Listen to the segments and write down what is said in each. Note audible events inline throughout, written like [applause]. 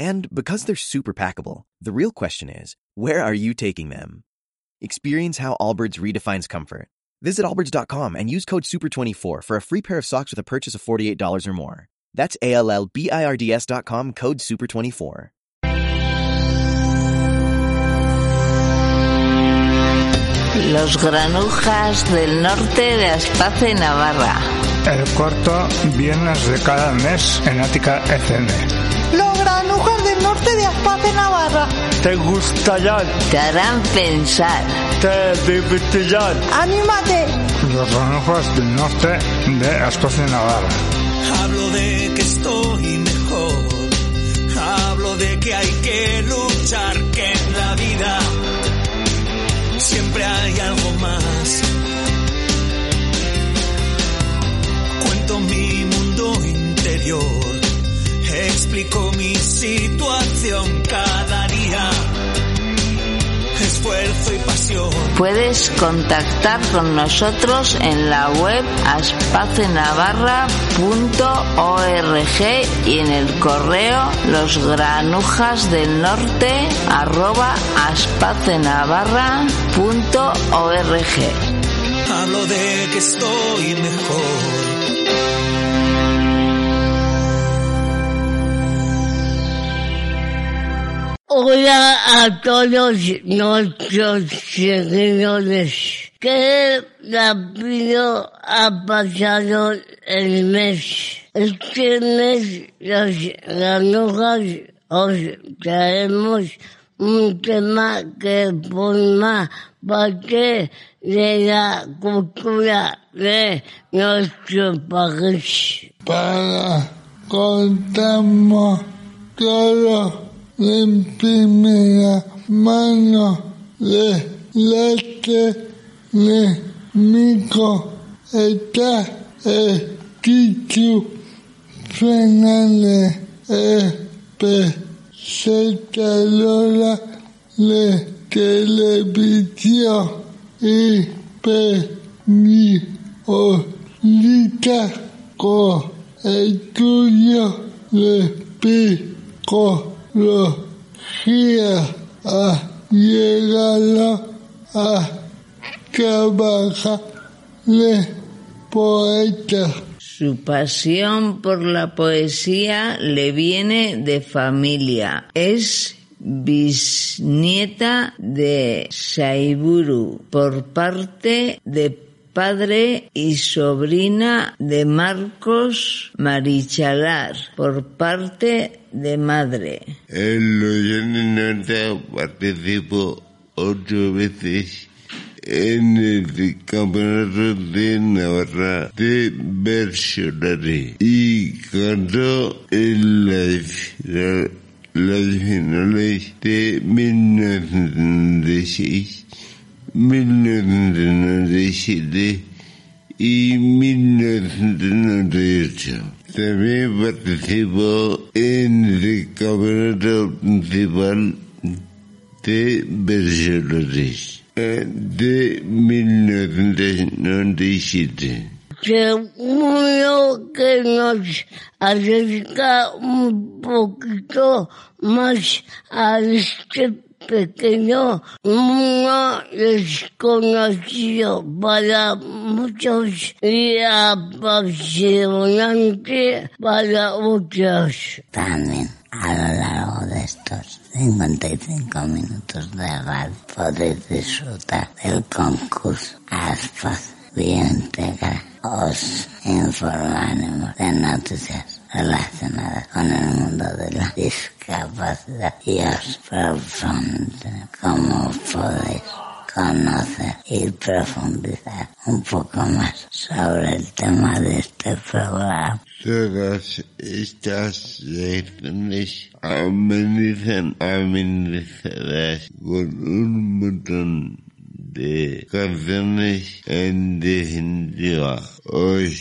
And because they're super packable, the real question is, where are you taking them? Experience how Allbirds redefines comfort. Visit allbirds.com and use code SUPER24 for a free pair of socks with a purchase of $48 or more. That's A-L-L-B-I-R-D-S.com code SUPER24. Los granujas del norte de Aspace, Navarra. El corto Viernes de cada mes en Ática FM. Los granujas del norte de Aspace, Navarra. ¿Te gusta ya? Te harán pensar. ¿Te divertirán? ¡Anímate! Los granujas del norte de Aspace, Navarra. Hablo de que estoy mejor. Hablo de que hay que luchar, que en la vida siempre hay algo más. Cuento mi mundo interior, explico mi situación cada día. Esfuerzo y pasión. Puedes contactar con nosotros en la web aspacenavarra.org y en el correo losgranujas del norte arroba aspacenavarra.org. Hablo de que estoy mejor. Hola a todos nuestros seguidores. Qué rápido ha pasado el mes. Este mes las granujas os traemos un tema que forma parte de la cultura de nuestro país. Para contamos todo en primera mano de leche de mico está el Kichu Fernández el presentadora de televisión y periodista con estudio de psicología ha llegado a trabajar de poeta. Su pasión por la poesía le viene de familia. Es bisnieta de Saiburu por parte de padre y sobrina de Marcos Marichalar por parte de madre. En los años 90 participó ocho veces en el campeonato de Navarra de Bersolari y cantó en las, las finales de 1996, 1997 y 1998. También participó en el campeonato principal de Bersolari de 1997. Seguro que nos acerca un poquito más a este pequeño mundo desconocido para muchos y apasionante para otros. También a lo largo de estos 55 minutos de radio podéis disfrutar del concurso Aspas Bientegra. Os informaremos de noticias relacionadas con el mundo de la discapacidad y os propondremos cómo podéis conocer y profundizar un poco más sobre el tema de este programa. Todas estas lecciones amenizan, amenizadas con un montón de canciones en definitiva. Hoy,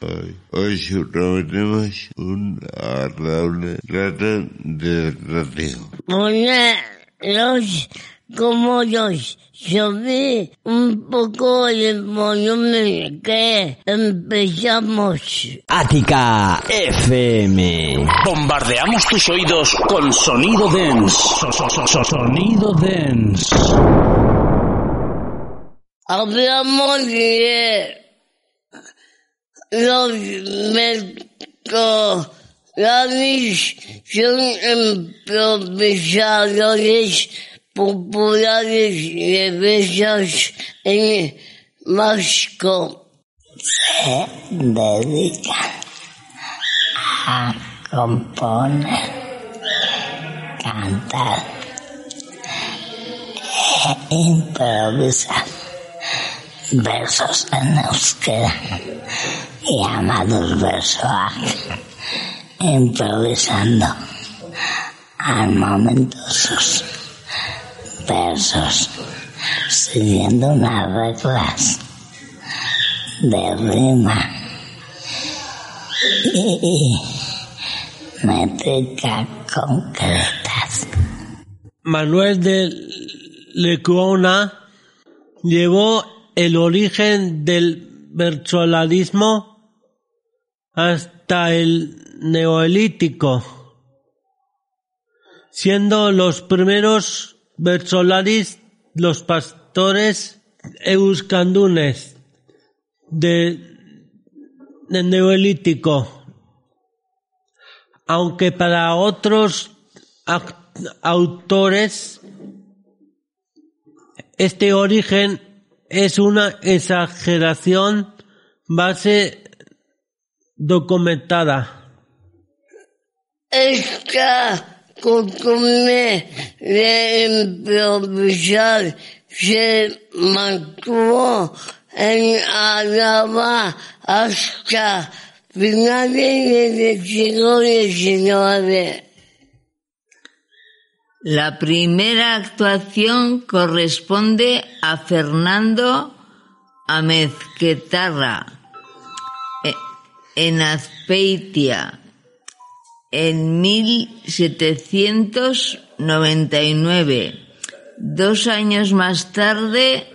hoy, hoy prometemos un agradable rato de radio. Hola, los como yo subí un poco el volumen que empezamos. Ática FM. Bombardeamos tus oídos con sonido dance. So- so- so- so- sonido dance. Hablamos de los mercolaris son improvisadores populares de bellas en Moscú. Se dedican a componer, cantar e improvisar versos en euskera llamados versoak, improvisando al momento sus versos, siguiendo unas reglas de rima y métrica concretas. Manuel de Lecuona llevó el origen del versolarismo hasta el neolítico, siendo los primeros versolaris los pastores euskandunes de, del neolítico, aunque para otros autores este origen es una exageración base documentada. Esta costumbre de improvisar se mantuvo en Álava hasta finales del siglo XIX. La primera actuación corresponde a Fernando Amezquetarra eh, en Azpeitia en 1799. Dos años más tarde,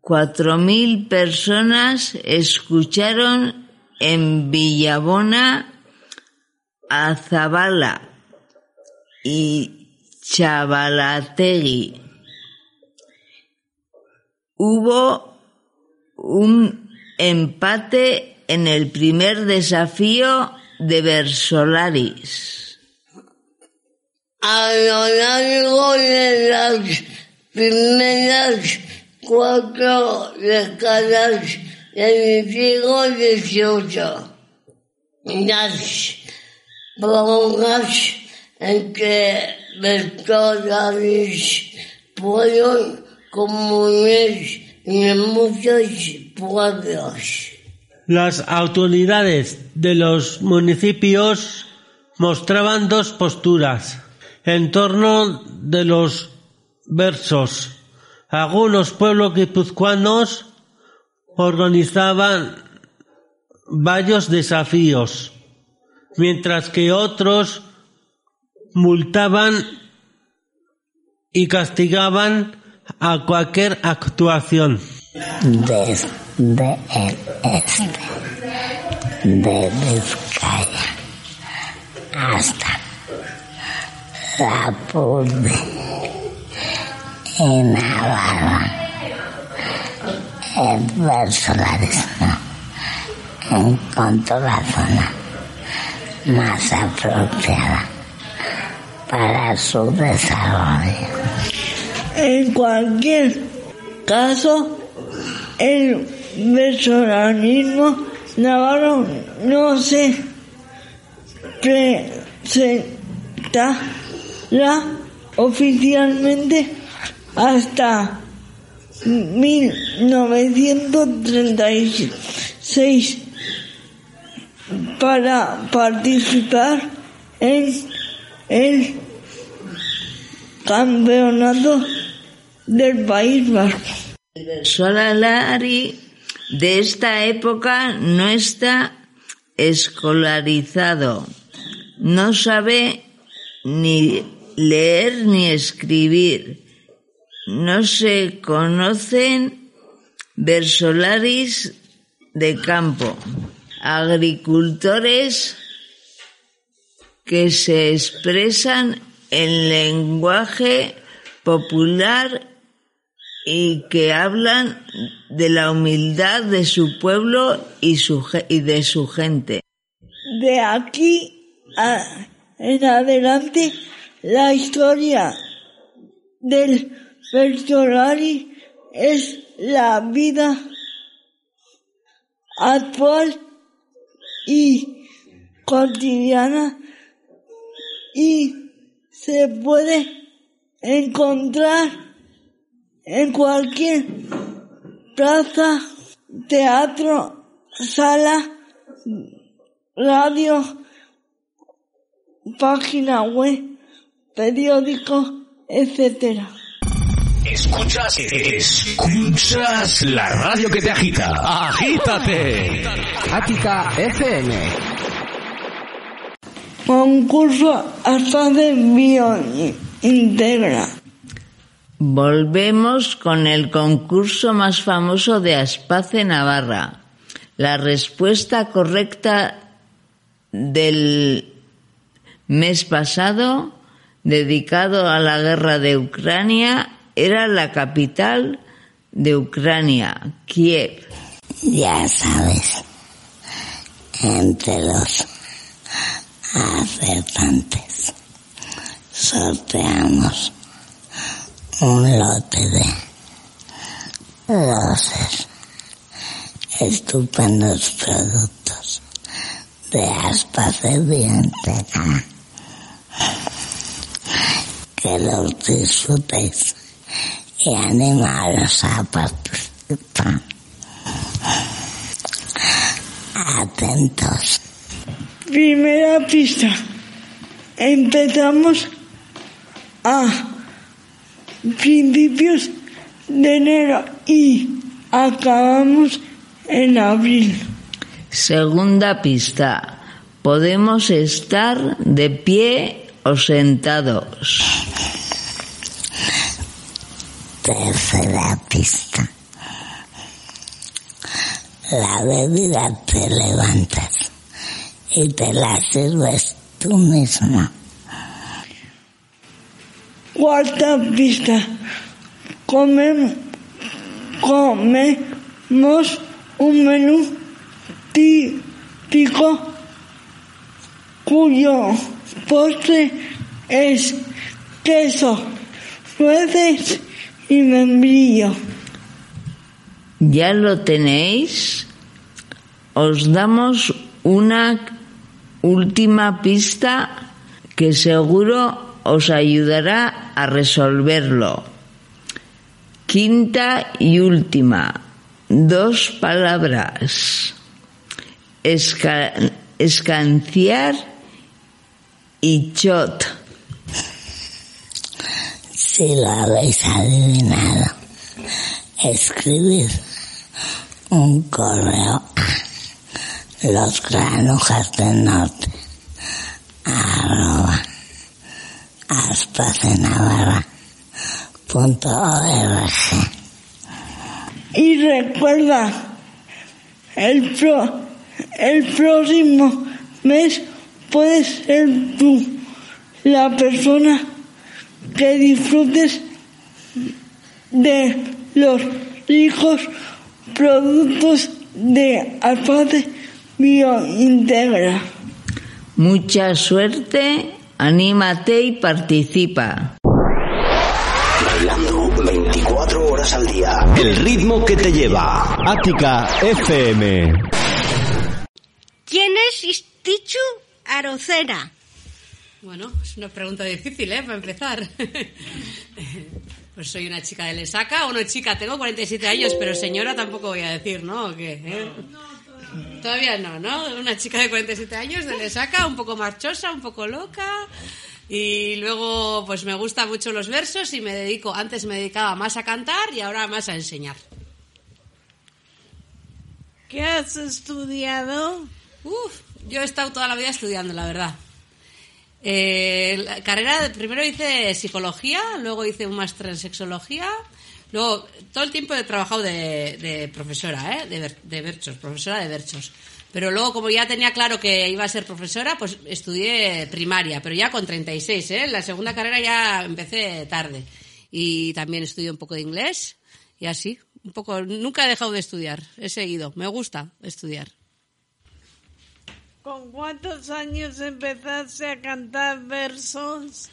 cuatro mil personas escucharon en Villabona a Zabala y Chavalategui. Hubo un empate en el primer desafío de Versolaris. A lo largo de las primeras cuatro décadas del siglo XVIII, las prolongas entre vectores fueron comunes en muchos pueblos. Las autoridades de los municipios mostraban dos posturas en torno de los versos. Algunos pueblos guipuzcoanos organizaban varios desafíos, mientras que otros multaban y castigaban a cualquier actuación. Desde el este de Vizcaya hasta la Purde y Navarra. El versolarismo encontró la zona más apropiada para su desarrollo. En cualquier caso, el versolarismo navarro no se presentará oficialmente hasta 1936 para participar en el campeonato del País Vasco. El Solalari de esta época no está escolarizado, no sabe ni leer ni escribir, no se conocen versolaris de campo, agricultores que se expresan en lenguaje popular y que hablan de la humildad de su pueblo y, su, y de su gente. De aquí en adelante, la historia del Bertolari es la vida actual y cotidiana y se puede encontrar en cualquier plaza, teatro, sala, radio, página web, periódico, etcétera. Escuchas, escuchas la radio que te agita. Agítate. Ática FM. Concurso hasta de biointegra. Volvemos con el concurso más famoso de Aspace Navarra. La respuesta correcta del mes pasado, dedicado a la guerra de Ucrania, era la capital de Ucrania, Kiev. Ya sabes, entre los acertantes sorteamos un lote de doces estupendos productos de aspas de Bienteca. Que los disfrutéis y animaros a participar. Atentos. Primera pista. Empezamos a principios de enero y acabamos en abril. Segunda pista. Podemos estar de pie o sentados. Tercera pista. La bebida te levantas y te la sirves tú mismo. Cuarta pista. Comem, comemos un menú típico cuyo postre es queso, nueces y membrillo. ¿Ya lo tenéis? Os damos una última pista que seguro os ayudará a resolverlo. Quinta y última. Dos palabras. Esca escanciar y chot. Si lo habéis adivinado, escribid un correo los granujas del norte. Arroba. Aspacenavarra.org Y recuerda, el, pro, el próximo mes puedes ser tú la persona que disfrutes de los ricos productos de Alpate Biointegra. Mucha suerte, anímate y participa. Bailando 24 horas al día. El ritmo que te lleva. Ática FM. ¿Quién es Istichu Arocena? Bueno, es una pregunta difícil, ¿eh? Para empezar. [laughs] Pues soy una chica de Lesaca, o no chica, tengo 47 años, pero señora tampoco voy a decir, ¿no? ¿O qué, eh? Todavía no, ¿no? Una chica de 47 años de Lesaca, un poco marchosa, un poco loca. Y luego, pues me gustan mucho los versos y me dedico, antes me dedicaba más a cantar y ahora más a enseñar. ¿Qué has estudiado? Uf, yo he estado toda la vida estudiando, la verdad. Eh, la carrera, primero hice psicología, luego hice un máster en sexología, luego todo el tiempo he trabajado de, de profesora, ¿eh? de, de berchos, profesora de berchos. Pero luego, como ya tenía claro que iba a ser profesora, pues estudié primaria, pero ya con 36, ¿eh? La segunda carrera ya empecé tarde. Y también estudié un poco de inglés y así, un poco, nunca he dejado de estudiar, he seguido, me gusta estudiar. ¿Con cuántos años empezaste a cantar versos?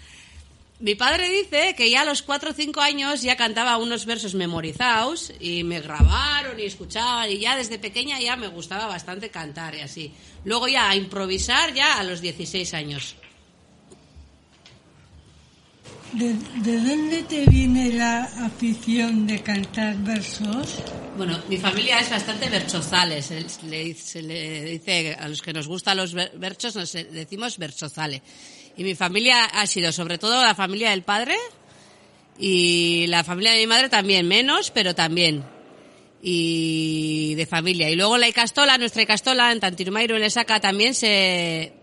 Mi padre dice que ya a los 4 o 5 años ya cantaba unos versos memorizados y me grabaron y escuchaban y ya desde pequeña ya me gustaba bastante cantar y así. Luego ya a improvisar ya a los 16 años. ¿De, de dónde te viene la afición de cantar versos? Bueno, mi familia es bastante verchozales. Se le, se le dice a los que nos gustan los ver- verchos, nos decimos verchozale. Y mi familia ha sido sobre todo la familia del padre y la familia de mi madre también, menos, pero también. Y de familia. Y luego la Icastola, nuestra Icastola, en Tantirumairo, en Lesaca, también se,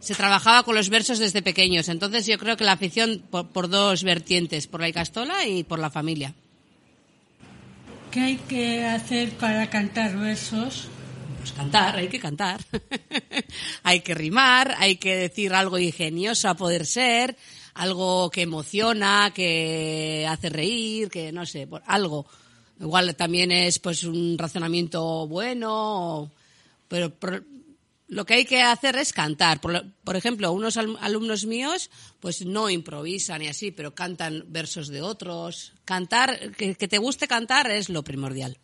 se trabajaba con los versos desde pequeños. Entonces yo creo que la afición por, por dos vertientes, por la Icastola y por la familia. ¿Qué hay que hacer para cantar versos? Pues cantar, hay que cantar. [laughs] hay que rimar, hay que decir algo ingenioso a poder ser, algo que emociona, que hace reír, que no sé, algo. Igual también es pues un razonamiento bueno, pero lo que hay que hacer es cantar. Por, lo- por ejemplo, unos al- alumnos míos pues no improvisan y así, pero cantan versos de otros. Cantar, que te guste cantar es lo primordial.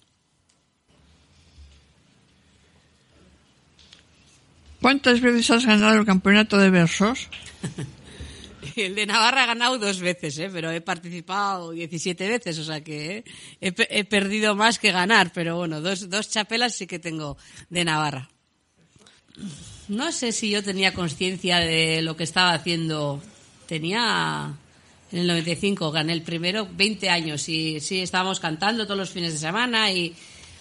¿Cuántas veces has ganado el campeonato de versos? [laughs] El de Navarra ha ganado dos veces, ¿eh? pero he participado 17 veces, o sea que ¿eh? he, he perdido más que ganar, pero bueno, dos, dos chapelas sí que tengo de Navarra. No sé si yo tenía conciencia de lo que estaba haciendo. Tenía en el 95, gané el primero, 20 años y sí, estábamos cantando todos los fines de semana y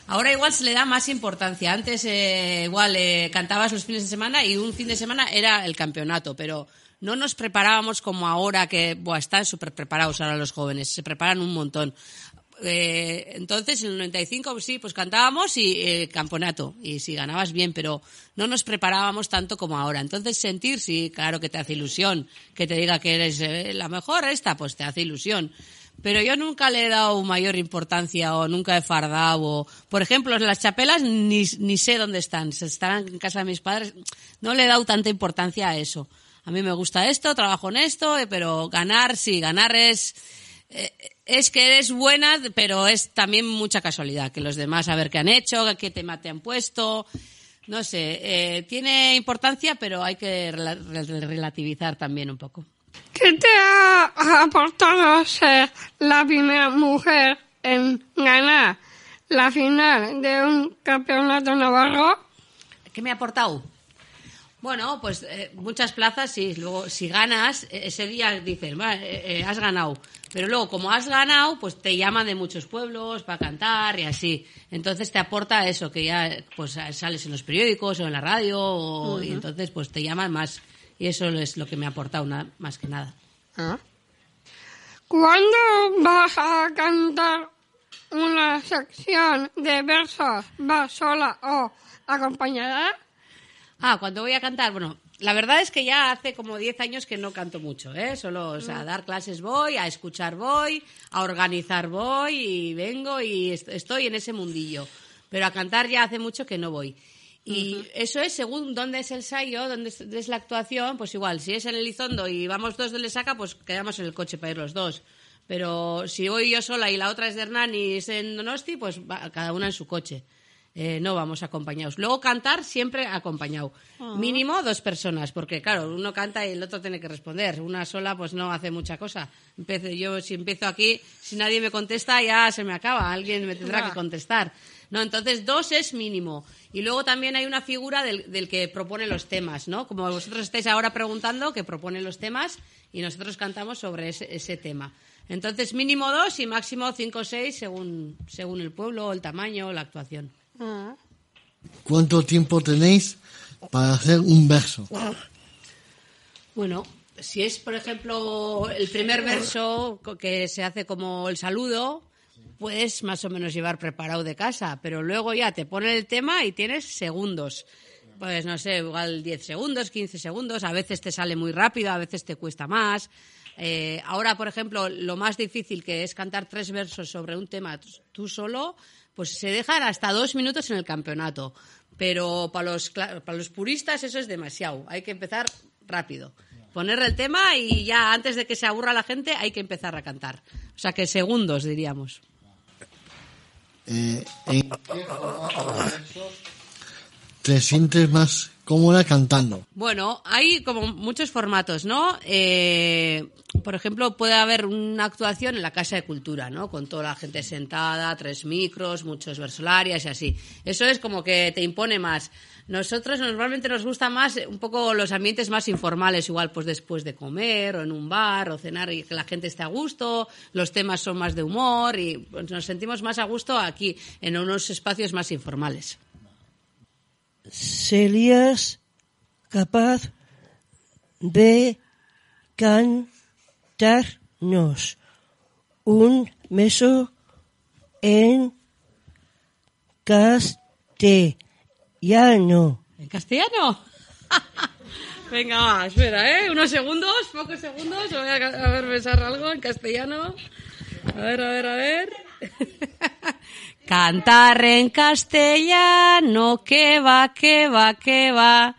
ahora igual se le da más importancia. Antes eh, igual eh, cantabas los fines de semana y un fin de semana era el campeonato, pero no nos preparábamos como ahora que buah, están súper preparados ahora los jóvenes, se preparan un montón. Eh, entonces, en el 95, pues sí, pues cantábamos y eh, campeonato. Y si ganabas bien, pero no nos preparábamos tanto como ahora. Entonces, sentir, sí, claro que te hace ilusión. Que te diga que eres eh, la mejor esta, pues te hace ilusión. Pero yo nunca le he dado mayor importancia o nunca he fardado. O, por ejemplo, las chapelas ni, ni sé dónde están. Se estarán en casa de mis padres. No le he dado tanta importancia a eso. A mí me gusta esto, trabajo en esto, eh, pero ganar, sí, ganar es eh, es que eres buena, pero es también mucha casualidad, que los demás a ver qué han hecho, qué tema te han puesto, no sé, eh, tiene importancia, pero hay que rela- rel- relativizar también un poco. ¿Qué te ha aportado ser la primera mujer en ganar la final de un campeonato navarro? ¿Qué me ha aportado? Bueno, pues eh, muchas plazas, sí. Luego, si ganas, eh, ese día dices, "Va, eh, eh, has ganado. Pero luego, como has ganado, pues te llaman de muchos pueblos para cantar y así. Entonces te aporta eso, que ya pues sales en los periódicos o en la radio o- y entonces pues te llaman más. Y eso es lo que me ha aportado más que nada. ¿Cuándo vas a cantar una sección de versos? ¿Vas sola o acompañada? Ah, cuando voy a cantar, bueno, la verdad es que ya hace como 10 años que no canto mucho, ¿eh? Solo, o sea, a dar clases voy, a escuchar voy, a organizar voy y vengo y est- estoy en ese mundillo. Pero a cantar ya hace mucho que no voy. Y eso es según dónde es el ensayo, dónde es, la actuación, pues igual, si es en Elizondo y vamos dos de Lesaca, pues quedamos en el coche para ir los dos. Pero si voy yo sola y la otra es de Hernán y es en Donosti, pues va cada una en su coche. Eh, no vamos acompañados. Luego cantar siempre acompañado. Ah. Mínimo dos personas, porque claro, uno canta y el otro tiene que responder. Una sola pues no hace mucha cosa. Empiezo, yo si empiezo aquí, si nadie me contesta ya se me acaba. Alguien me tendrá que contestar. No, entonces dos es mínimo. Y luego también hay una figura del, del que propone los temas, ¿no? Como vosotros estáis ahora preguntando, que propone los temas y nosotros cantamos sobre ese, ese tema. Entonces mínimo dos y máximo cinco o seis según, según el pueblo, el tamaño, la actuación. ¿Cuánto tiempo tenéis para hacer un verso? Bueno, si es, por ejemplo, el primer verso que se hace como el saludo, puedes más o menos llevar preparado de casa, pero luego ya te ponen el tema y tienes segundos. Pues no sé, igual 10 segundos, 15 segundos, a veces te sale muy rápido, a veces te cuesta más. Eh, ahora, por ejemplo, lo más difícil que es cantar tres versos sobre un tema tú solo, pues se dejan hasta dos minutos en el campeonato. Pero para los, para los puristas eso es demasiado. Hay que empezar rápido. Poner el tema y ya antes de que se aburra la gente hay que empezar a cantar. O sea que segundos diríamos. Eh, ¿En qué formato más cómoda cantando? Bueno, hay como muchos formatos, ¿no? Eh, por ejemplo, puede haber una actuación en la Casa de Cultura, ¿no? Con toda la gente sentada, tres micros, muchos versolarias y así. Eso es como que te impone más. Nosotros normalmente nos gusta más un poco los ambientes más informales, igual pues después de comer o en un bar o cenar y que la gente esté a gusto, los temas son más de humor y pues, nos sentimos más a gusto aquí, en unos espacios más informales. ¿Serías capaz de cantarnos un beso en castellano? ¿En castellano? [laughs] Venga, espera, ¿eh? Unos segundos, pocos segundos. Voy a, a ver besar algo en castellano. A ver, a ver, a ver. [laughs] Cantar en castellano, que va, que va, que va.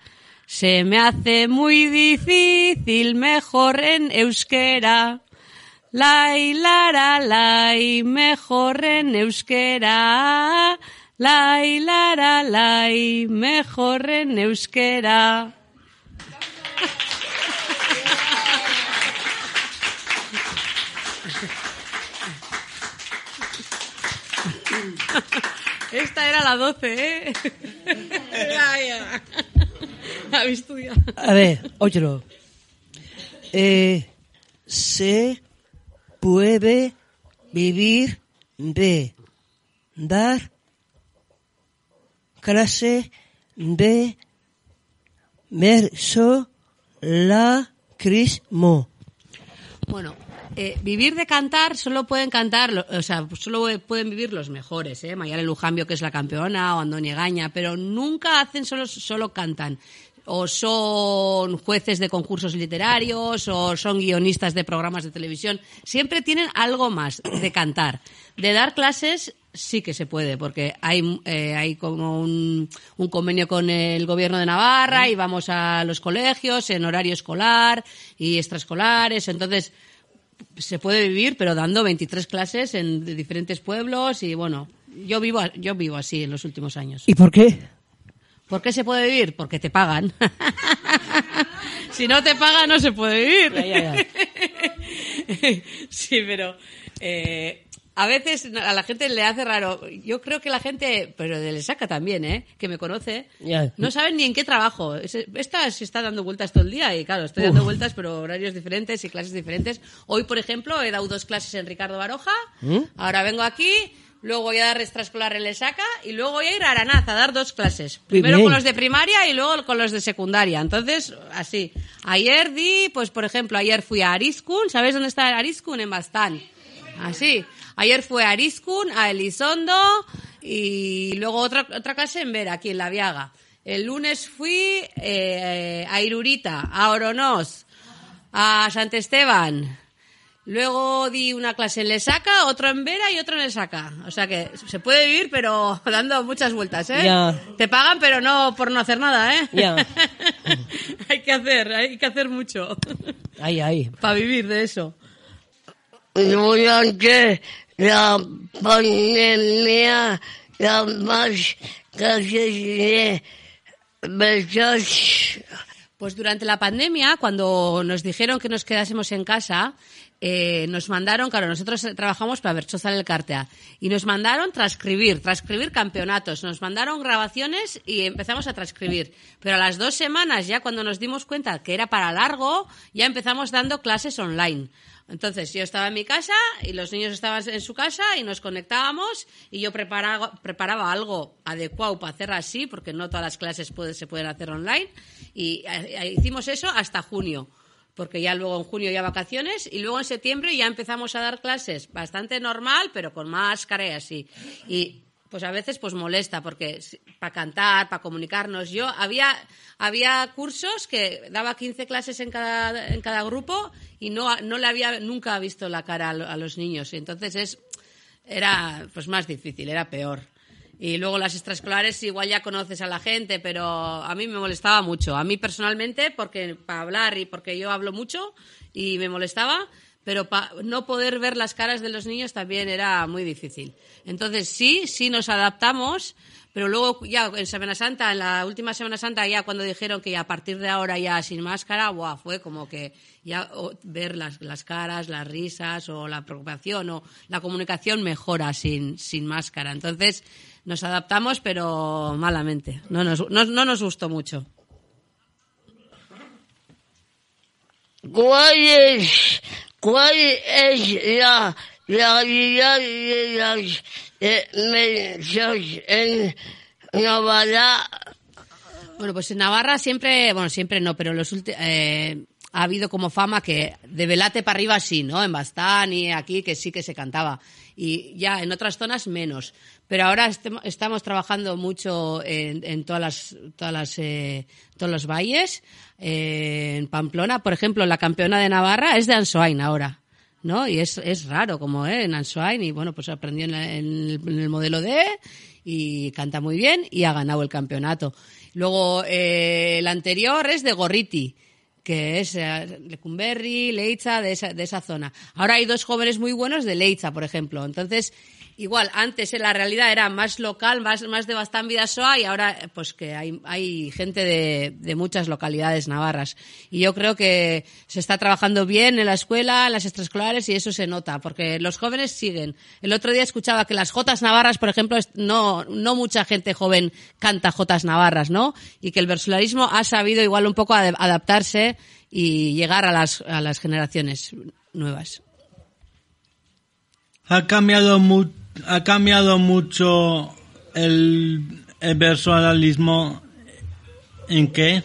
Se me hace muy difícil, mejor en euskera. Lai, lara, lai, mejor en euskera. Lai, lara, lai, mejor en euskera. Esta era la 12, ¿eh? A ver, óyelo. Eh, se puede vivir de dar clase de verso lacrismo. Bueno, eh, vivir de cantar solo pueden cantar, o sea, solo pueden vivir los mejores, ¿eh? Mayale Lujambio, que es la campeona, o Andoni Gaña, pero nunca hacen solo, solo cantan. O son jueces de concursos literarios, o son guionistas de programas de televisión. Siempre tienen algo más de cantar. De dar clases sí que se puede, porque hay, eh, hay como un, un convenio con el gobierno de Navarra y vamos a los colegios en horario escolar y extraescolares. Entonces, se puede vivir, pero dando 23 clases en diferentes pueblos y bueno, yo vivo, yo vivo así en los últimos años. ¿Y por qué? ¿Por qué se puede vivir? Porque te pagan. [laughs] si no te pagan, no se puede vivir. Ya, ya, ya. [laughs] sí, pero eh, a veces a la gente le hace raro. Yo creo que la gente, pero de Lesaca también, ¿eh? que me conoce, Ya. no saben ni en qué trabajo. Es- Esta se está dando vueltas todo el día y claro, estoy dando Uf. vueltas, pero horarios diferentes y clases diferentes. Hoy, por ejemplo, he dado dos clases en Ricardo Baroja. ¿Mm? Ahora vengo aquí, luego voy a dar extraescolar en Lesaca y luego voy a ir a Aranaz a dar dos clases. Primero con los de primaria y luego con los de secundaria. Entonces, así. Ayer di, pues por ejemplo, ayer fui a Arizkun. ¿Sabes dónde está Arizkun? En Bastán. Así. Ayer fue a Arizkun, a Elizondo y luego otra, otra clase en Vera, aquí en La Viaga. El lunes fui eh, a Irurita, a Oronos, a Sant Esteban. Luego di una clase en Lesaca, otro en Vera y otro en Lesaca. O sea que se puede vivir, pero [laughs] dando muchas vueltas, ¿eh? Ya. Te pagan, pero no por no hacer nada, ¿eh? Ya. [laughs] hay que hacer, hay que hacer mucho Ahí, ahí. para vivir de eso. Durante la pandemia las más versos. Pues durante la pandemia, cuando nos dijeron que nos quedásemos en casa, eh, nos mandaron, claro, nosotros trabajamos para Berchozal el Cartea, y nos mandaron transcribir, transcribir campeonatos, nos mandaron grabaciones y empezamos a transcribir. Pero a las dos semanas, ya cuando nos dimos cuenta que era para largo, ya empezamos dando clases online. Entonces yo estaba en mi casa y los niños estaban en su casa y nos conectábamos y yo preparaba, preparaba algo adecuado para hacer así, porque no todas las clases se pueden hacer online. Y eh, hicimos eso hasta junio, porque ya luego en junio ya vacaciones y luego en septiembre ya empezamos a dar clases bastante normal, pero con máscara y así. Y pues a veces pues molesta porque para cantar, para comunicarnos. Yo había había cursos que daba 15 clases en cada en cada grupo y no no le había nunca visto la cara a, lo- a los niños. Entonces es era pues más difícil, era peor. Y luego las extraescolares igual ya conoces a la gente, pero a mí me molestaba mucho. A mí personalmente, porque para hablar y porque yo hablo mucho y me molestaba, pero pa- no poder ver las caras de los niños también era muy difícil. Entonces sí, sí nos adaptamos, pero luego ya en Semana Santa, en la última Semana Santa, ya cuando dijeron que a partir de ahora ya sin máscara, buah, fue como que ya ver las, las caras, las risas o la preocupación o la comunicación mejora sin, sin máscara. Entonces nos adaptamos, pero malamente. No nos, no, no nos gustó mucho. ¿Cuál es, cuál es la realidad de las eh, en Navarra? Bueno, pues en Navarra siempre, bueno, siempre no, pero en los últimos, eh, ha habido como fama que de Velate para arriba sí, ¿no? En Bastán y aquí que sí que se cantaba. Y ya en otras zonas menos. Pero ahora estem- estamos trabajando mucho en, en todas las, todas las, eh, todos los valles. Eh, en Pamplona, por ejemplo, la campeona de Navarra es de Ansoain ahora. ¿no? Y es, es raro como ¿eh? en Ansoain y bueno, pues aprendió en, el, modelo D y canta muy bien y ha ganado el campeonato. Luego eh, el anterior es de Gorriti, que es eh, Lecumberri, Leitza, de esa, de esa zona. Ahora hay dos jóvenes muy buenos de Leitza, por ejemplo. Entonces, igual, antes en la realidad era más local, más, más de Bastán Vidasoa y ahora eh, pues que hay, hay gente de, de muchas localidades navarras. Y yo creo que se está trabajando bien en la escuela, en las extraescolares y eso se nota, porque los jóvenes siguen. El otro día escuchaba que las jotas navarras, por ejemplo, no, no mucha gente joven canta jotas navarras, ¿no? Y que el versolarismo ha sabido igual un poco adaptarse y llegar a las, a las generaciones nuevas. Ha cambiado, mu- ha cambiado mucho el, el personalismo. ¿En qué?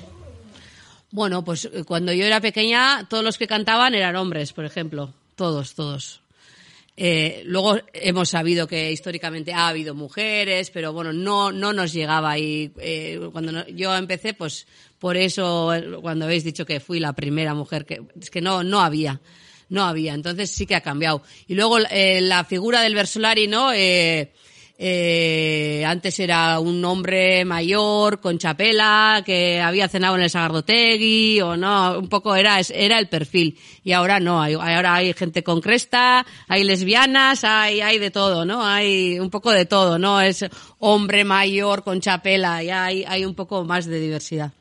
Bueno, pues eh, cuando yo era pequeña, todos los que cantaban eran hombres, por ejemplo. Todos, todos. Eh, luego hemos sabido que históricamente ha habido mujeres, pero bueno, no, no nos llegaba. Y eh, cuando no- yo empecé, pues por eso, eh, cuando habéis dicho que fui la primera mujer, que es que no, no había. No había. Entonces sí que ha cambiado. Y luego eh, la figura del Versolari, ¿no? Eh, eh, antes era un hombre mayor con chapela que había cenado en el Sagardotegui o no, un poco era era el perfil y ahora no, ahora hay gente con cresta, hay lesbianas, hay hay de todo, ¿no? Hay un poco de todo, no es hombre mayor con chapela, ya hay hay un poco más de diversidad.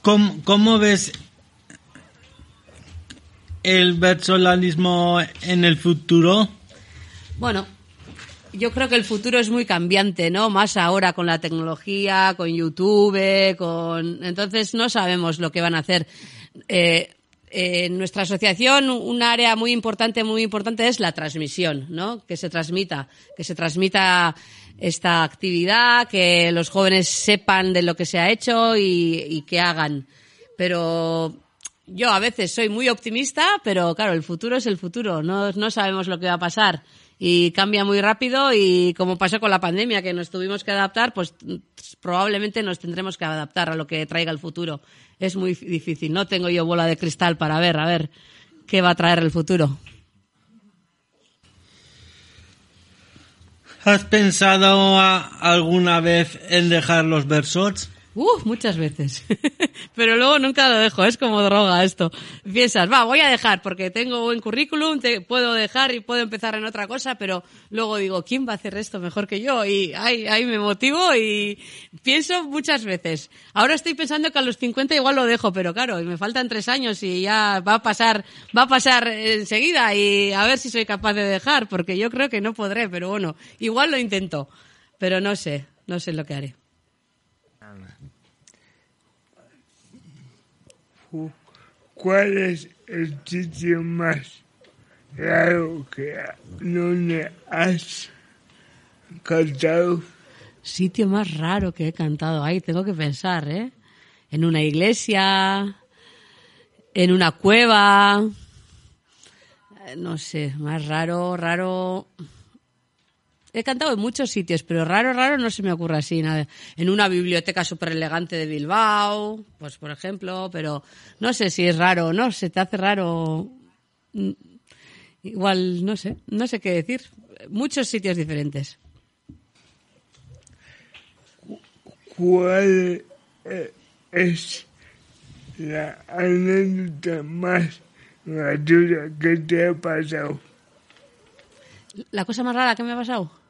¿Cómo, cómo ves el personalismo en el futuro? Bueno, yo creo que el futuro es muy cambiante, ¿no? Más ahora con la tecnología, con YouTube, con... Entonces no sabemos lo que van a hacer. Eh, eh, en nuestra asociación, un área muy importante, muy importante es la transmisión, ¿no? Que se transmita, que se transmita esta actividad, que los jóvenes sepan de lo que se ha hecho y, y que hagan. Pero yo a veces soy muy optimista, pero claro, el futuro es el futuro, no, no sabemos lo que va a pasar y cambia muy rápido y como pasó con la pandemia que nos tuvimos que adaptar, pues mm, probablemente nos tendremos que adaptar a lo que traiga el futuro. Es muy difícil, no tengo yo bola de cristal para ver, a ver qué va a traer el futuro. ¿Has pensado alguna vez en dejar los versos? Uh, muchas veces. [laughs] Pero luego nunca lo dejo, es como droga esto. Piensas, va, voy a dejar porque tengo buen currículum, puedo dejar y puedo empezar en otra cosa, pero luego digo, ¿quién va a hacer esto mejor que yo? Y ahí, ahí me motivo y pienso muchas veces. Ahora estoy pensando que a los 50 igual lo dejo, pero claro, me faltan tres años y ya va a pasar, va a pasar enseguida y a ver si soy capaz de dejar, porque yo creo que no podré, pero bueno, igual lo intento. Pero no sé, no sé lo que haré. ¿Cuál es el sitio más raro que donde has cantado? Sitio más raro que he cantado. Ahí tengo que pensar, ¿eh? En una iglesia, en una cueva. Eh, No sé, más raro, raro. He cantado en muchos sitios, pero raro, raro no se me ocurre así nada. En una biblioteca súper elegante de Bilbao, pues por ejemplo, pero no sé si es raro o no, se te hace raro. Mm, Igual, no sé, no sé qué decir. Muchos sitios diferentes. ¿Cuál eh, es la anécdota más gratuita que te ha pasado? ¿La cosa más rara que me ha pasado?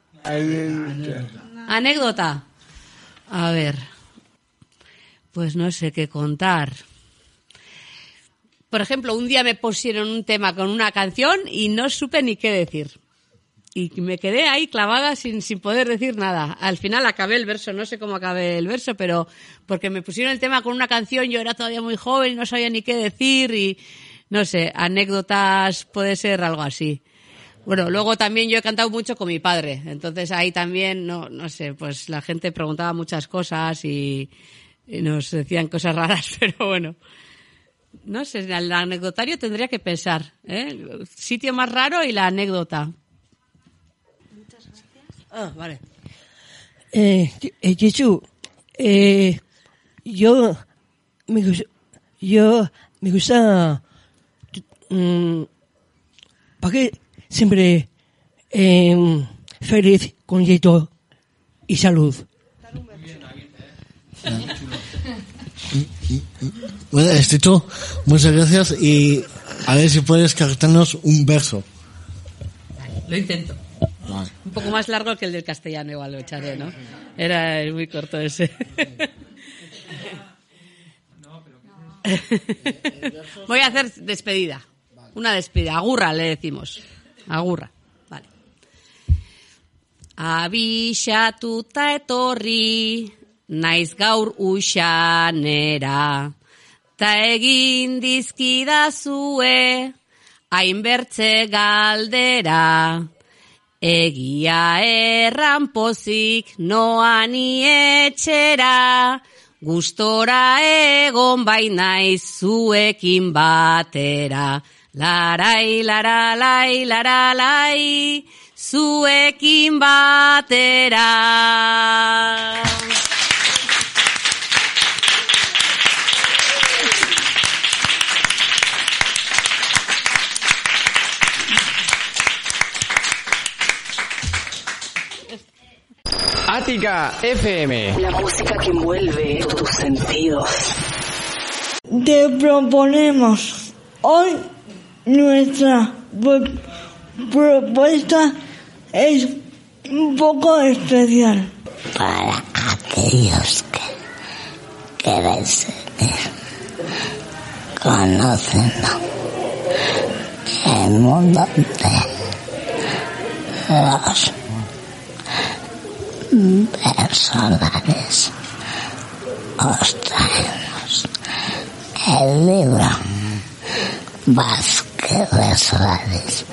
Anécdota. A ver. Pues no sé qué contar. Por ejemplo, un día me pusieron un tema con una canción y no supe ni qué decir. Y me quedé ahí clavada sin, sin poder decir nada. Al final acabé el verso, no sé cómo acabé el verso, pero porque me pusieron el tema con una canción, yo era todavía muy joven y no sabía ni qué decir y no sé, anécdotas puede ser algo así. Bueno, luego también yo he cantado mucho con mi padre, entonces ahí también, no, no sé, pues la gente preguntaba muchas cosas y, y nos decían cosas [laughs] raras, pero bueno. No sé, el anecdotario tendría que pensar, ¿eh? El sitio más raro y la anécdota. Ah, vale. Eh, eh, Jesús, eh, yo me gusta, yo me gusta, mm, para que siempre eh, feliz con éxito y salud. Bueno, Estito, muchas gracias y a ver si puedes cantarnos un verso. Lo intento. Vale. Un poco más largo que el del castellano, igual lo echaré, ¿no? Era muy corto ese. [laughs] Voy a hacer despedida. Una despedida. Agurra, le decimos. Agurra. Vale. Abixatuta etorri, naiz gaur uxanera, ta egin dizkidazue, hainbertze galdera. Egia erran pozik noani etxera, gustora egon bainaiz zuekin batera. Larai, lara, lai, lara, lai, zuekin batera. Ática FM. La música que envuelve tus sentidos. Te proponemos hoy nuestra pro- propuesta es un poco especial. Para aquellos que quieren seguir conociendo el mundo de los personajes, os traemos el libro Vázquez de Solares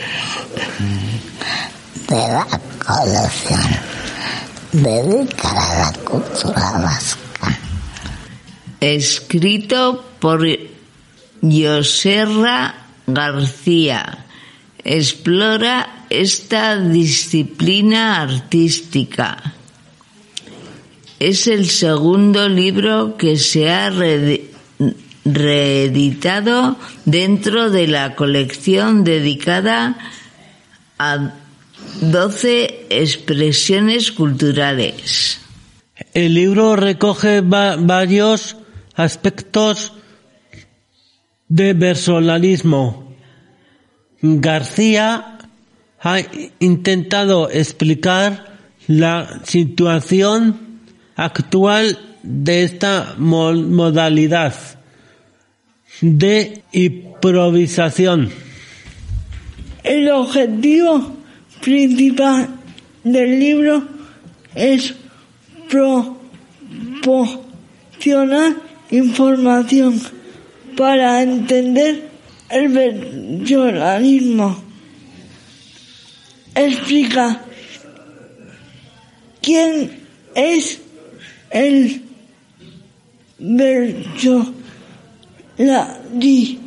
de la colección dedicada a la cultura vasca. Escrito por Joserra García. Explora esta disciplina artística. Es el segundo libro que se ha reedi- reeditado dentro de la colección dedicada a 12 expresiones culturales. el libro recoge va- varios aspectos de versolarismo. García ha intentado explicar la situación actual de esta mo- modalidad de improvisación. El objetivo principal del libro es proporcionar información para entender el versolarismo. Explica quién es el versolari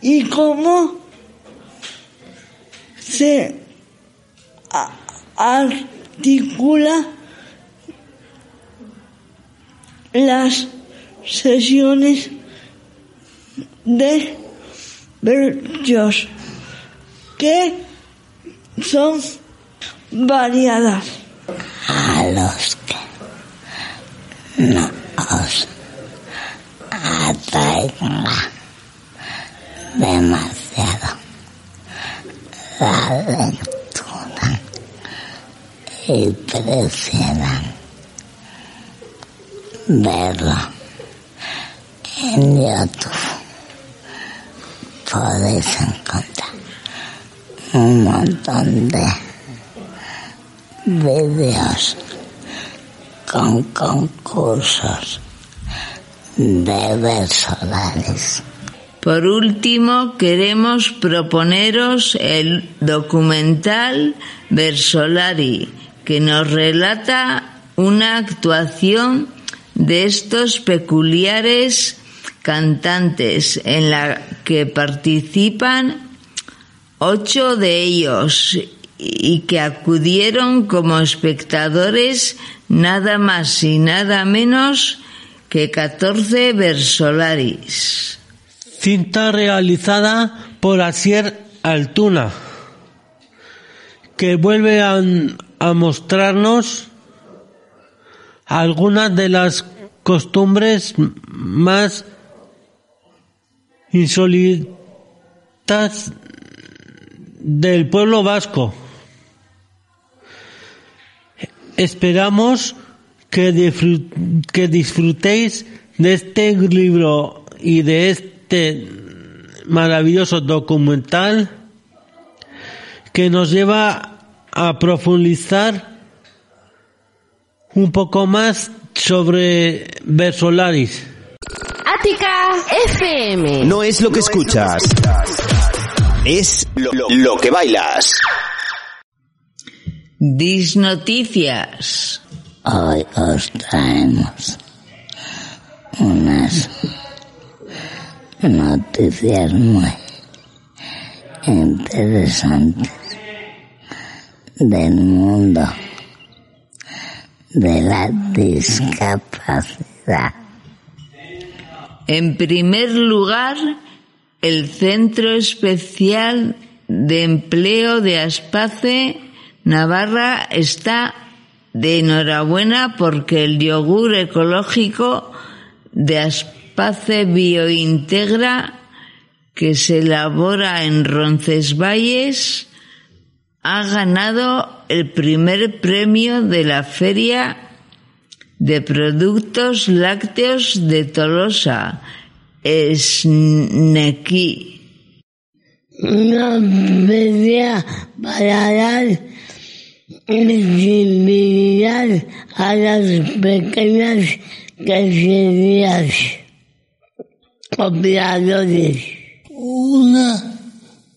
y cómo se articula las sesiones de versos que son variadas. a los que no os atraiga demasiado. La lectura. Y prefieran verlo en YouTube. Podéis encontrar un montón de vídeos con concursos de versolaris. Por último, queremos proponeros el documental Versolari, que nos relata una actuación de estos peculiares cantantes en la que participan ocho de ellos y que acudieron como espectadores nada más y nada menos que 14 versolaris. Cinta realizada por Asier Altuna, que vuelve a, mostrarnos algunas de las costumbres más insólitas del pueblo vasco. Esperamos que, disfrut- que disfrutéis de este libro y de este maravilloso documental que nos lleva a profundizar un poco más sobre Versolaris. Ática FM. No es lo que escuchas. Es lo, lo- lo que bailas. Disnoticias. Hoy os traemos unas noticias muy interesantes del mundo de la discapacidad. En primer lugar, el Centro Especial de Empleo de Aspace, Navarra, está de enhorabuena porque el yogur ecológico de Aspace Biointegra, que se elabora en Roncesvalles, ha ganado el primer premio de la Feria de Productos Lácteos de Tolosa. Una para dar visibilidad a las pequeñas queserías operadores. Una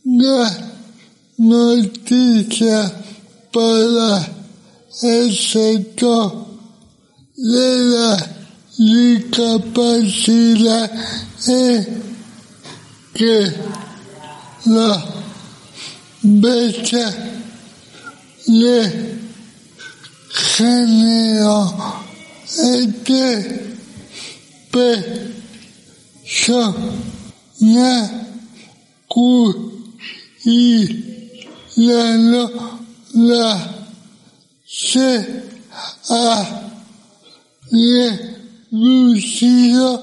gran noticia para el sector de la discapacidad es que la brecha de género y la no la se ha reducido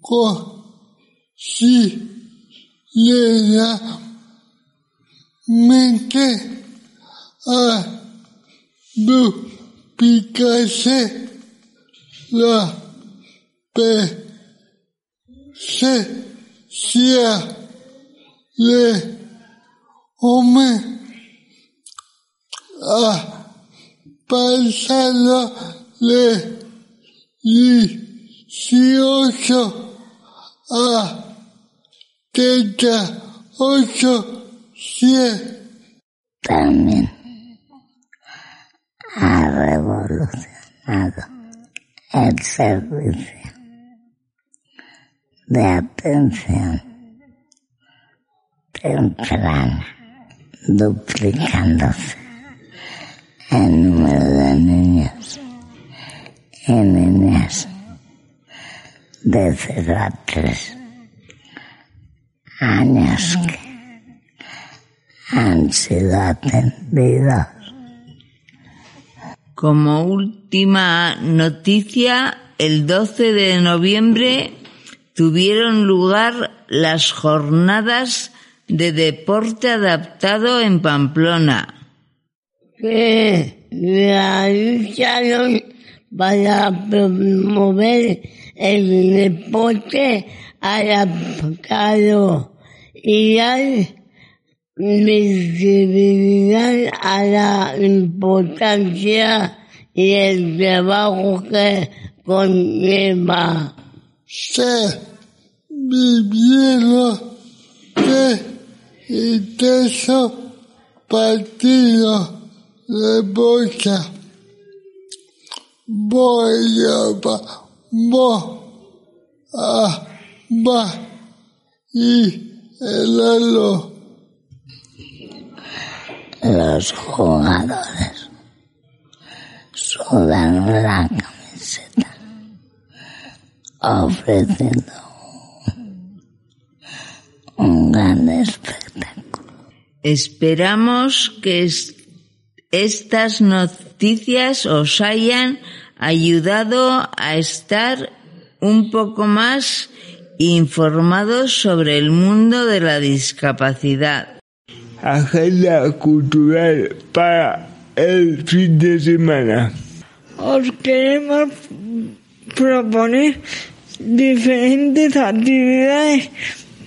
considerablemente a duplicarse la presencia de hombre ha pasado de 18 a 38 100. También ha revolucionado el servicio de atención temprana, duplicándose el número de niños y niñas de 0 a 3 años que han sido atendidos. Como última noticia, el 12 de noviembre tuvieron lugar las jornadas de deporte adaptado en Pamplona. Que realizaron para promover el deporte adaptado y dar visibilidad a la importancia y el trabajo que conlleva. Se vivieron tres intensos partidos de bocha. Voy a voy a va y el alo. Los jugadores sudan la camiseta ofreciendo un gran espectáculo. Esperamos que es- estas noticias os hayan ayudado a estar un poco más informados sobre el mundo de la discapacidad. Agenda cultural para el fin de semana. Os queremos proponer diferentes actividades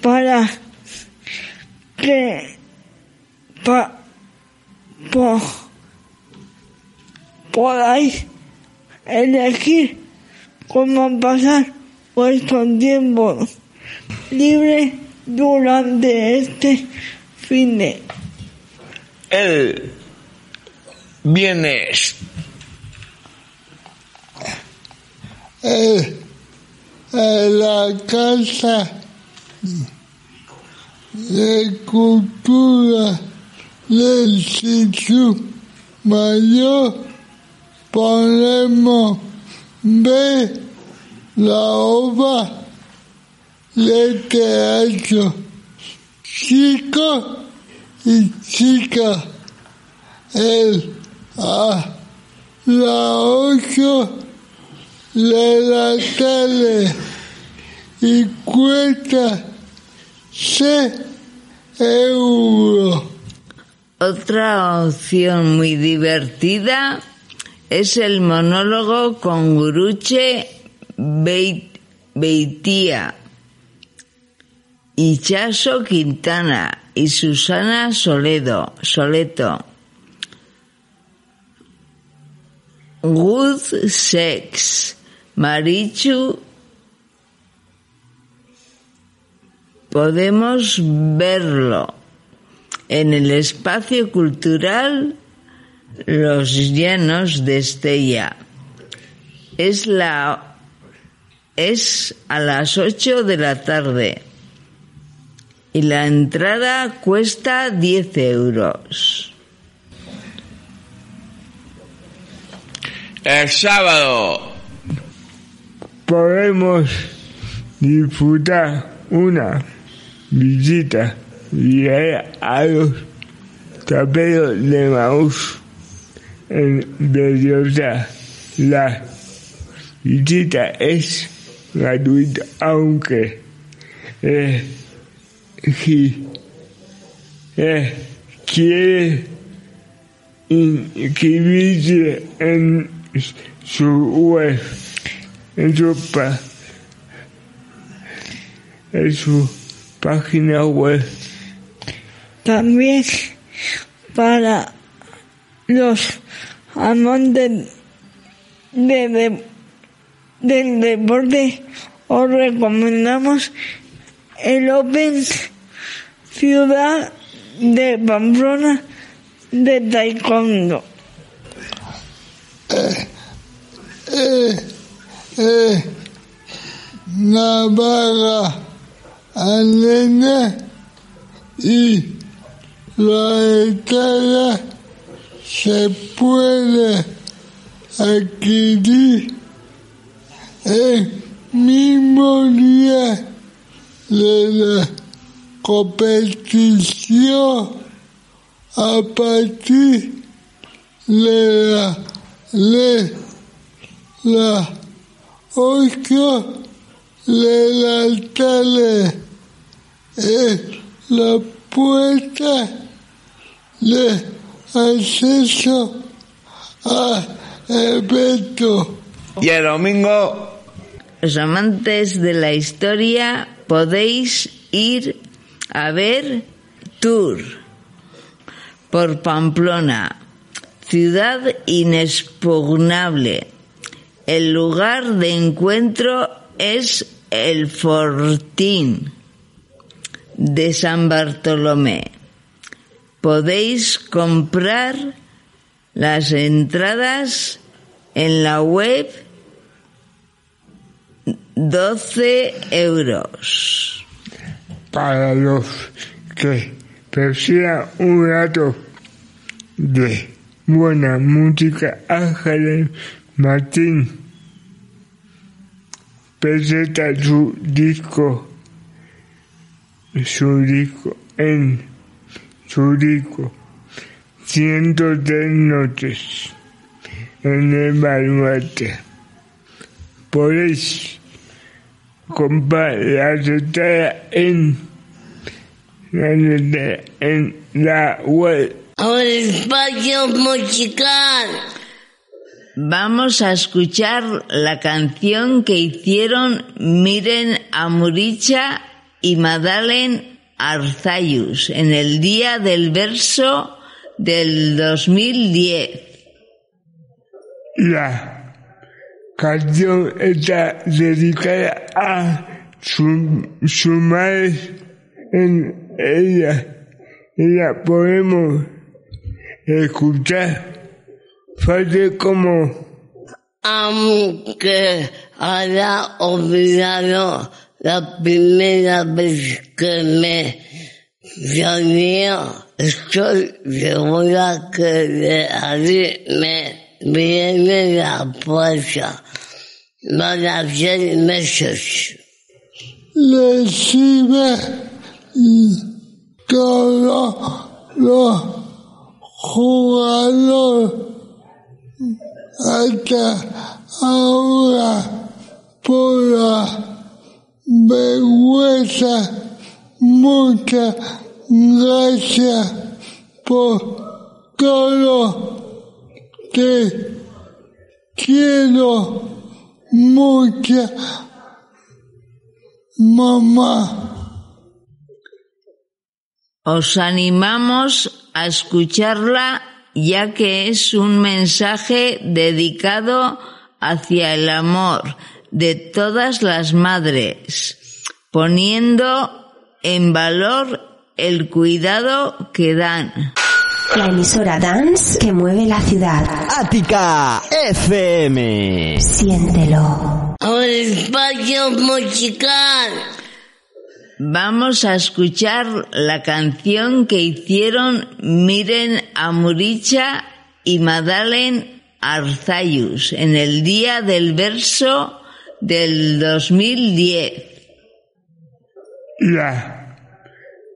para que pa- po- podáis elegir cómo pasar vuestro tiempo libre durante este fin de El viernes Eh, en la casa de cultura del sitio mayor podemos ver la obra de teatro chicos y chicas el a la ocho de la tarde. Y cuesta seis euros. Otra opción muy divertida es el monólogo con Guruche Beit- Beitia, Ichaso Quintana y Susana Soledo, Soleto. Good Sex, Marichu. Podemos verlo en el espacio cultural Los Llanos de Estella. Es la es a las 8 de la tarde y la entrada cuesta 10 euros. el sábado podemos disfrutar una visita guiada a los taperos de Maús en Berliosa. Las visita es gratuita, aunque eh, eh, quiere inscribirse en su web, en su, en su página web. También para los amantes de- del deporte os recomendamos el Open Ciudad de Pamplona de Taekwondo. eh, eh, Navarra, Alena y la se puede adquirir el mismo día de la competición a partir de la de la ocho de la tarde es la puerta de acceso al evento. Y el domingo Los amantes de la historia podéis ir a ver Tour por Pamplona, ciudad inexpugnable. El lugar de encuentro es el Fortín de San Bartolomé. Podéis comprar las entradas en la web 12 euros. Para los que prefieran un rato de buena música, Ángeles Martín presenta su disco, su disco en su disco Cientos de noches en el baluarte. Podéis comprar las entradas en, en, en la web Ahora espacio musical. Vamos a escuchar la canción que hicieron Miren Amuricha y Madalen Arzayus en el día del verso del 2010. La canción está dedicada a su, su madre. En ella, ella podemos escuchar frase como Aunque haya olvidado la primera vez que me llamé, estoy segura que de ahí me viene la fuerza. Van a ser meses. recibe todos los jugadores hasta ahora por la vergüenza. Muchas gracias por todo. Te quiero mucho, mamá. Os animamos a escucharla ya que es un mensaje dedicado hacia el amor de todas las madres, poniendo en valor el cuidado que dan. La emisora Dance que mueve la ciudad. Ática FM. Siéntelo. Ahora espacio musical. Vamos a escuchar la canción que hicieron Miren Amuricha y Madalen Arzayus en el día del verso del 2010. la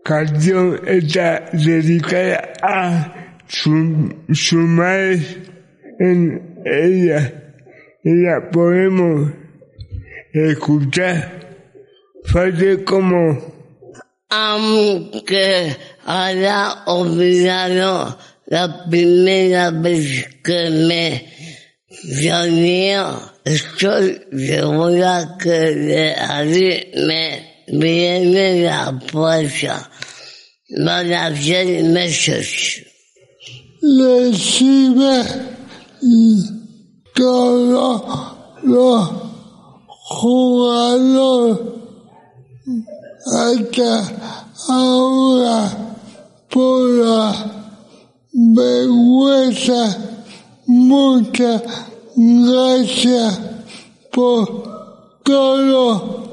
canción está dedicada a su, su madre. En ella, y la podemos escuchar. Fue como aunque haya olvidado la primera vez que me llamé, estoy segura que de me viene la fuerza. Van a ser meses. Recibe todos los jugadores hasta ahora por la vergüenza. Muchas gracias por todo.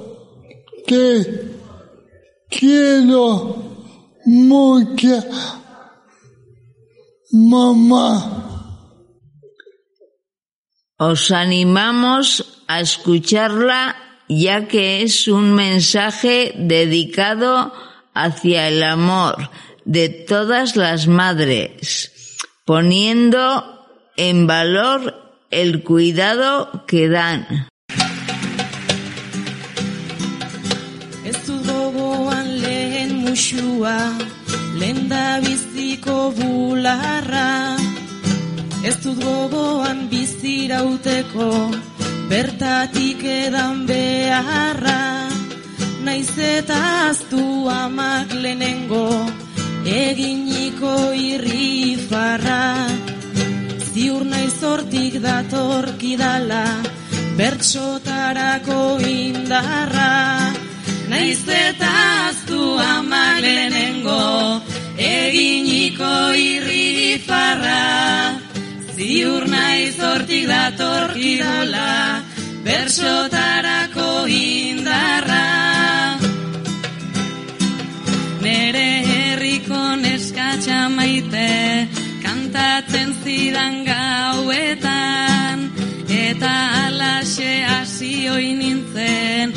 Te quiero mucho, mamá. Os animamos a escucharla ya que es un mensaje dedicado hacia el amor de todas las madres, poniendo en valor el cuidado que dan. Lehen musua, lehen da biziko bularra. Ez dut gogoan bizirauteko, bertatik edan beharra. Naiz eta aztu amak lehenengo, eginiko irrifarra. Ziur naiz hortik datorkidala, bertsotarako indarra. Naiz eta aztu amak eginiko irrifarra. Ziur naiz hortik datorkidala, bersotarako indarra. Nere herriko neskatxa maite, kantatzen zidan gauetan, eta alaxe hasi nintzen,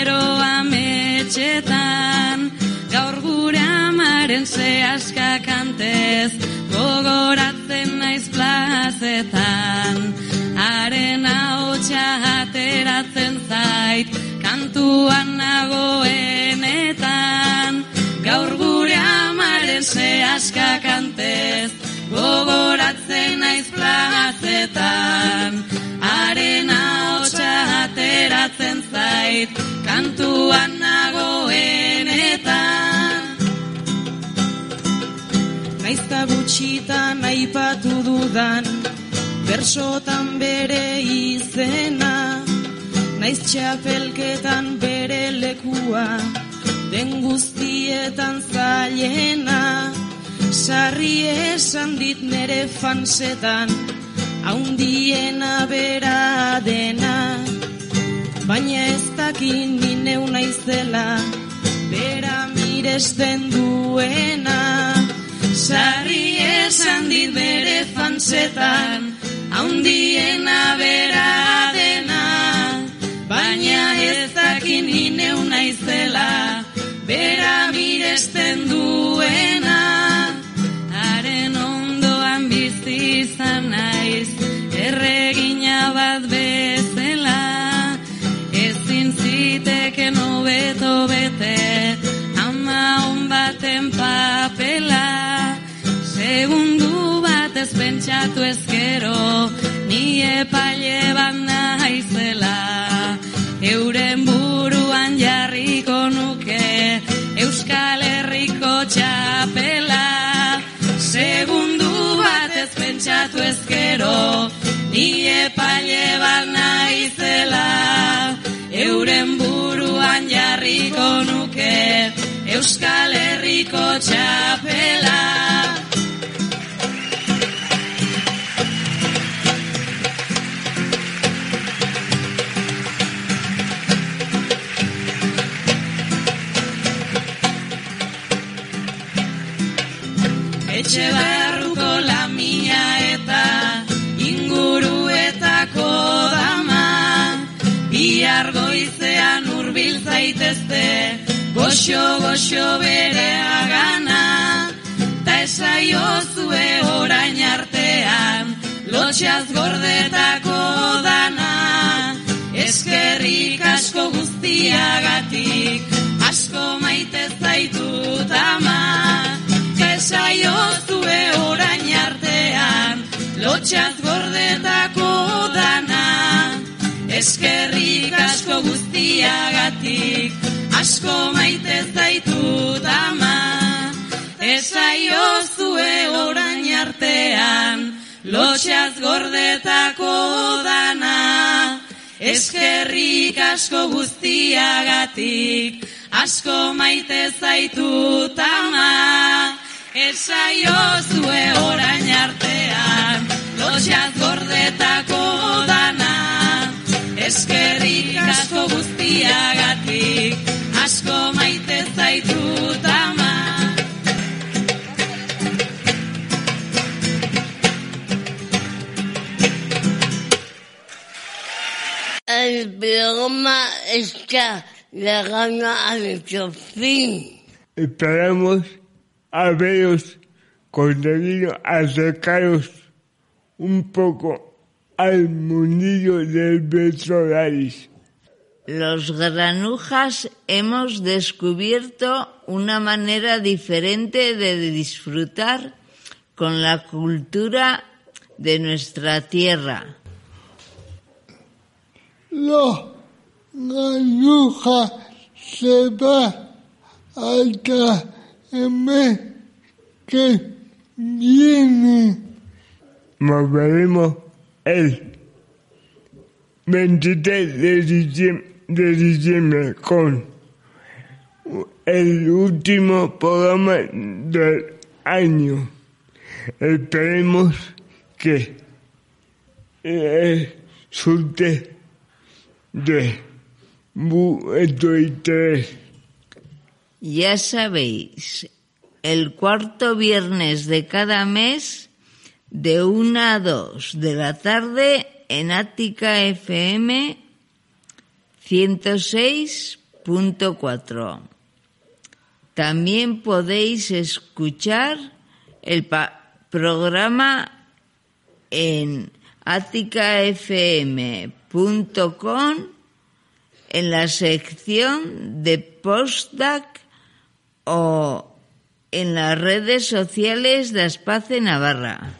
egunero ametxetan, gaur gure amaren zehaska kantez, gogoratzen naiz plazetan, haren ahotsa ateratzen zait, kantuan nagoenetan, gaur gure amaren zehaska kantez, gogoratzen naiz plazetan, haren ahotsa ateratzen zait, kantuan nagoenetan. Naizta gutxitan aipatu dudan, bersotan bere izena, naiz txapelketan bere lekua, den guztietan zailena, sarri esan dit nere fansetan, haundiena bera dena, baina ez dakin ni neu naizela, bera miresten duena. Sarri esan dit bere fansetan, haundiena bera dena, baina ez dakin ni neu naizela, bera miresten duena. Haren ondoan bizi izan naiz, erregina ez pentsatu ezkero, ni epaile bat naizela. Euren buruan jarriko nuke, Euskal Herriko txapela. Segundu bat ez pentsatu ezkero, ni epaile bat naizela. Euren buruan jarriko nuke, Euskal Herriko txapela. Goxo, goxo bere agana Ta esaiozue orain artean lotxaz gordetako dana, eskerrik asko guztiagatik, asko maite zaitut ama, esaio zue orain artean, lotxaz gordetako dana, eskerrik asko guztiagatik, asko maite zaitut ama, esaio zue orain artean, lotxaz gordetako dana, eskerrik asko guztiagatik, asko maite zaitut ama, esaio zue orain artean, lotxaz gordetako dana, eskerrik asko guztiagatik, asko maite zaitut ama. El programa está llegando a nuestro fin. Esperamos haberos conseguido acercaros un poco al mundillo del Betrodaris. Los granujas hemos descubierto una manera diferente de disfrutar con la cultura de nuestra tierra. La granuja se va hasta el mes que viene. Nos veremos el 23 de diciembre, de diciembre con el último programa del año. Esperemos que resulte de vuestro. Ya sabéis, el cuarto viernes de cada mes, de 1 a 2 de la tarde, en Ática FM 106.4. También podéis escuchar el programa en aticafm.com en la sección de Postdac o en las redes sociales de Aspace Navarra.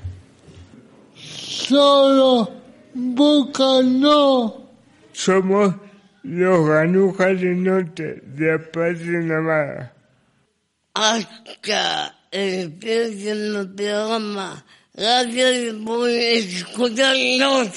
Solo búscanos. Somos los Ganujas del Norte de Aspace Navarra. Hasta el próximo programa. Gracias por escucharnos.